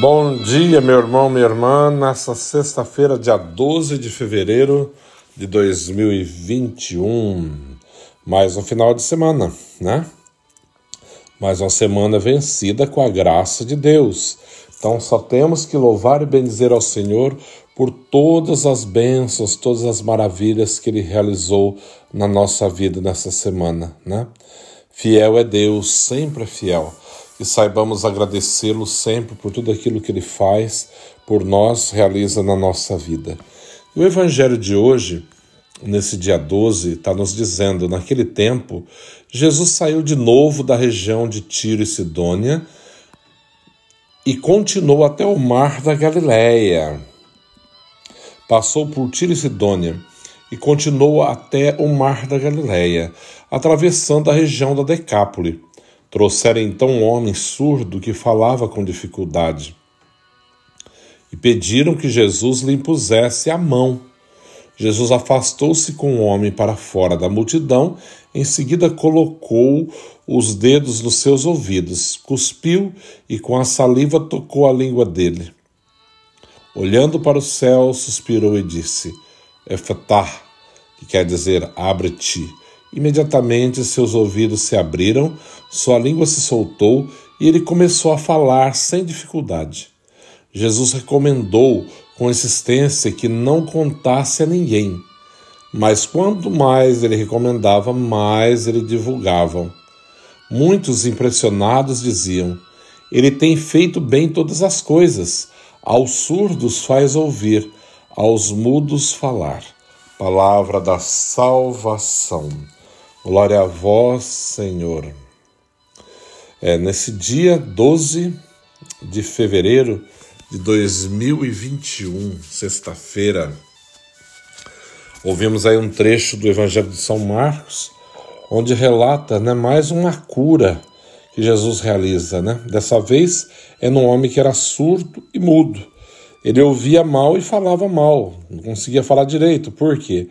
Bom dia, meu irmão, minha irmã. Nessa sexta-feira, dia 12 de fevereiro de 2021. Mais um final de semana, né? Mais uma semana vencida com a graça de Deus. Então só temos que louvar e bendizer ao Senhor por todas as bênçãos, todas as maravilhas que Ele realizou na nossa vida nessa semana, né? Fiel é Deus, sempre é fiel e saibamos agradecê-lo sempre por tudo aquilo que ele faz por nós, realiza na nossa vida. O evangelho de hoje, nesse dia 12, está nos dizendo: naquele tempo, Jesus saiu de novo da região de Tiro e Sidônia e continuou até o mar da Galileia. Passou por Tiro e Sidônia e continuou até o mar da Galileia, atravessando a região da Decápole. Trouxeram então um homem surdo que falava com dificuldade e pediram que Jesus lhe impusesse a mão. Jesus afastou-se com o homem para fora da multidão, em seguida colocou os dedos nos seus ouvidos, cuspiu e com a saliva tocou a língua dele. Olhando para o céu, suspirou e disse: Efatá, que quer dizer abre-te. Imediatamente seus ouvidos se abriram, sua língua se soltou e ele começou a falar sem dificuldade. Jesus recomendou com insistência que não contasse a ninguém, mas quanto mais ele recomendava, mais ele divulgava. Muitos impressionados diziam: Ele tem feito bem todas as coisas, aos surdos faz ouvir, aos mudos falar. Palavra da salvação. Glória a vós, Senhor. É, nesse dia 12 de fevereiro de 2021, sexta-feira, ouvimos aí um trecho do Evangelho de São Marcos, onde relata né, mais uma cura que Jesus realiza. Né? Dessa vez é num homem que era surdo e mudo. Ele ouvia mal e falava mal, não conseguia falar direito. Por quê?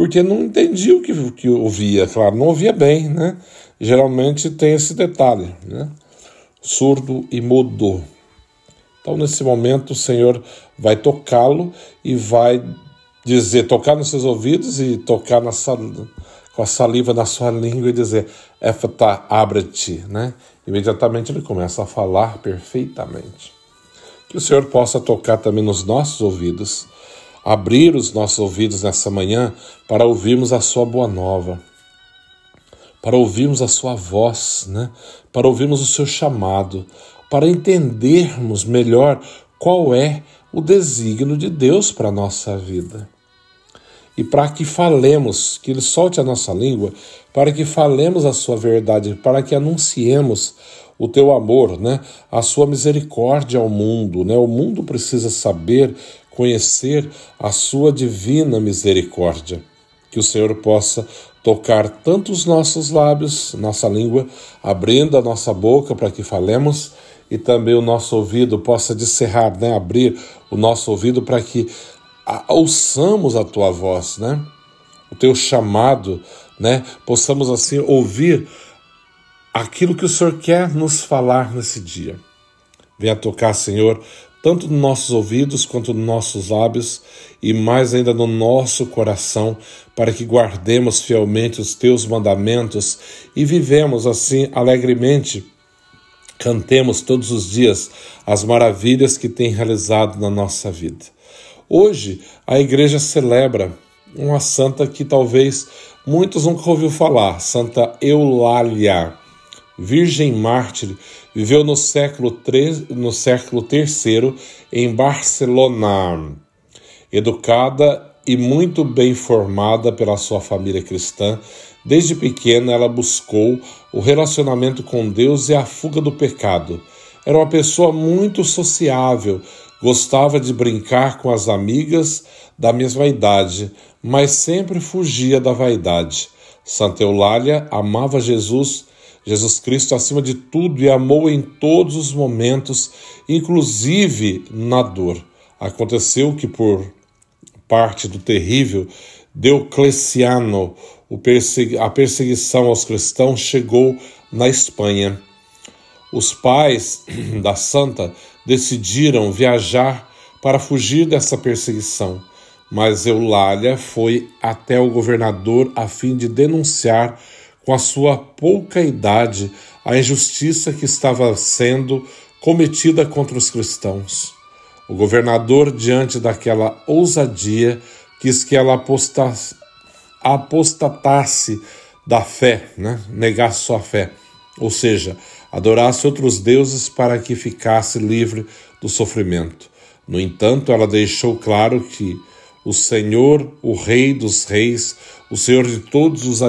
Porque não entendia o que, que ouvia, claro, não ouvia bem, né? Geralmente tem esse detalhe, né? Surdo e mudo. Então, nesse momento, o Senhor vai tocá-lo e vai dizer, tocar nos seus ouvidos e tocar na com a saliva na sua língua e dizer, Efata, abre-te, né? Imediatamente ele começa a falar perfeitamente. Que o Senhor possa tocar também nos nossos ouvidos, abrir os nossos ouvidos nessa manhã para ouvirmos a Sua boa nova, para ouvirmos a Sua voz, né? para ouvirmos o Seu chamado, para entendermos melhor qual é o desígnio de Deus para a nossa vida. E para que falemos, que Ele solte a nossa língua, para que falemos a Sua verdade, para que anunciemos o teu amor, né? A sua misericórdia ao mundo, né? O mundo precisa saber, conhecer a sua divina misericórdia. Que o Senhor possa tocar tanto os nossos lábios, nossa língua, abrindo a nossa boca para que falemos e também o nosso ouvido possa descerrar, né? Abrir o nosso ouvido para que ouçamos a tua voz, né? O teu chamado, né? Possamos assim ouvir aquilo que o Senhor quer nos falar nesse dia. Venha tocar, Senhor, tanto nos nossos ouvidos quanto nos nossos lábios e mais ainda no nosso coração, para que guardemos fielmente os teus mandamentos e vivemos assim alegremente. Cantemos todos os dias as maravilhas que tem realizado na nossa vida. Hoje a igreja celebra uma santa que talvez muitos nunca ouviu falar, Santa Eulália virgem mártir, viveu no século, III, no século III em Barcelona. Educada e muito bem formada pela sua família cristã, desde pequena ela buscou o relacionamento com Deus e a fuga do pecado. Era uma pessoa muito sociável, gostava de brincar com as amigas da mesma idade, mas sempre fugia da vaidade. Santa Eulália amava Jesus Jesus Cristo acima de tudo e amou em todos os momentos, inclusive na dor. Aconteceu que, por parte do terrível Diocleciano, a perseguição aos cristãos chegou na Espanha. Os pais da santa decidiram viajar para fugir dessa perseguição, mas Eulália foi até o governador a fim de denunciar com a sua pouca idade a injustiça que estava sendo cometida contra os cristãos. O governador, diante daquela ousadia, quis que ela apostatasse da fé, né? negasse sua fé, ou seja, adorasse outros deuses para que ficasse livre do sofrimento. No entanto, ela deixou claro que o Senhor, o Rei dos Reis, o Senhor de todos os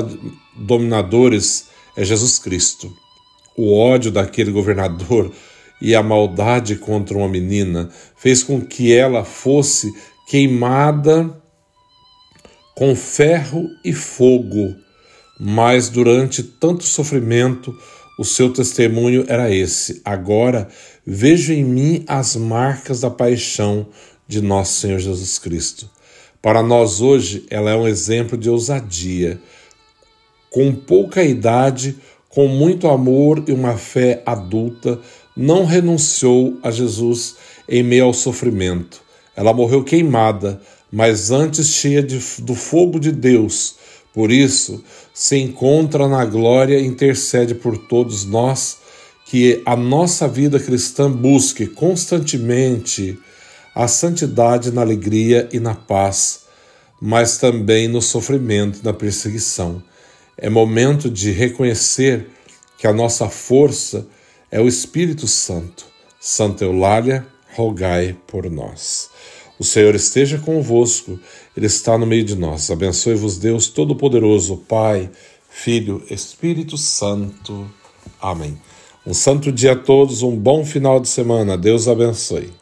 dominadores, é Jesus Cristo. O ódio daquele governador e a maldade contra uma menina fez com que ela fosse queimada com ferro e fogo. Mas durante tanto sofrimento, o seu testemunho era esse: Agora vejo em mim as marcas da paixão de nosso Senhor Jesus Cristo. Para nós hoje, ela é um exemplo de ousadia. Com pouca idade, com muito amor e uma fé adulta, não renunciou a Jesus em meio ao sofrimento. Ela morreu queimada, mas antes cheia de, do fogo de Deus. Por isso, se encontra na glória e intercede por todos nós, que a nossa vida cristã busque constantemente a santidade na alegria e na paz, mas também no sofrimento e na perseguição. É momento de reconhecer que a nossa força é o Espírito Santo. Santa Eulália, rogai por nós. O Senhor esteja convosco, Ele está no meio de nós. Abençoe-vos, Deus Todo-Poderoso, Pai, Filho, Espírito Santo. Amém. Um santo dia a todos, um bom final de semana. Deus abençoe.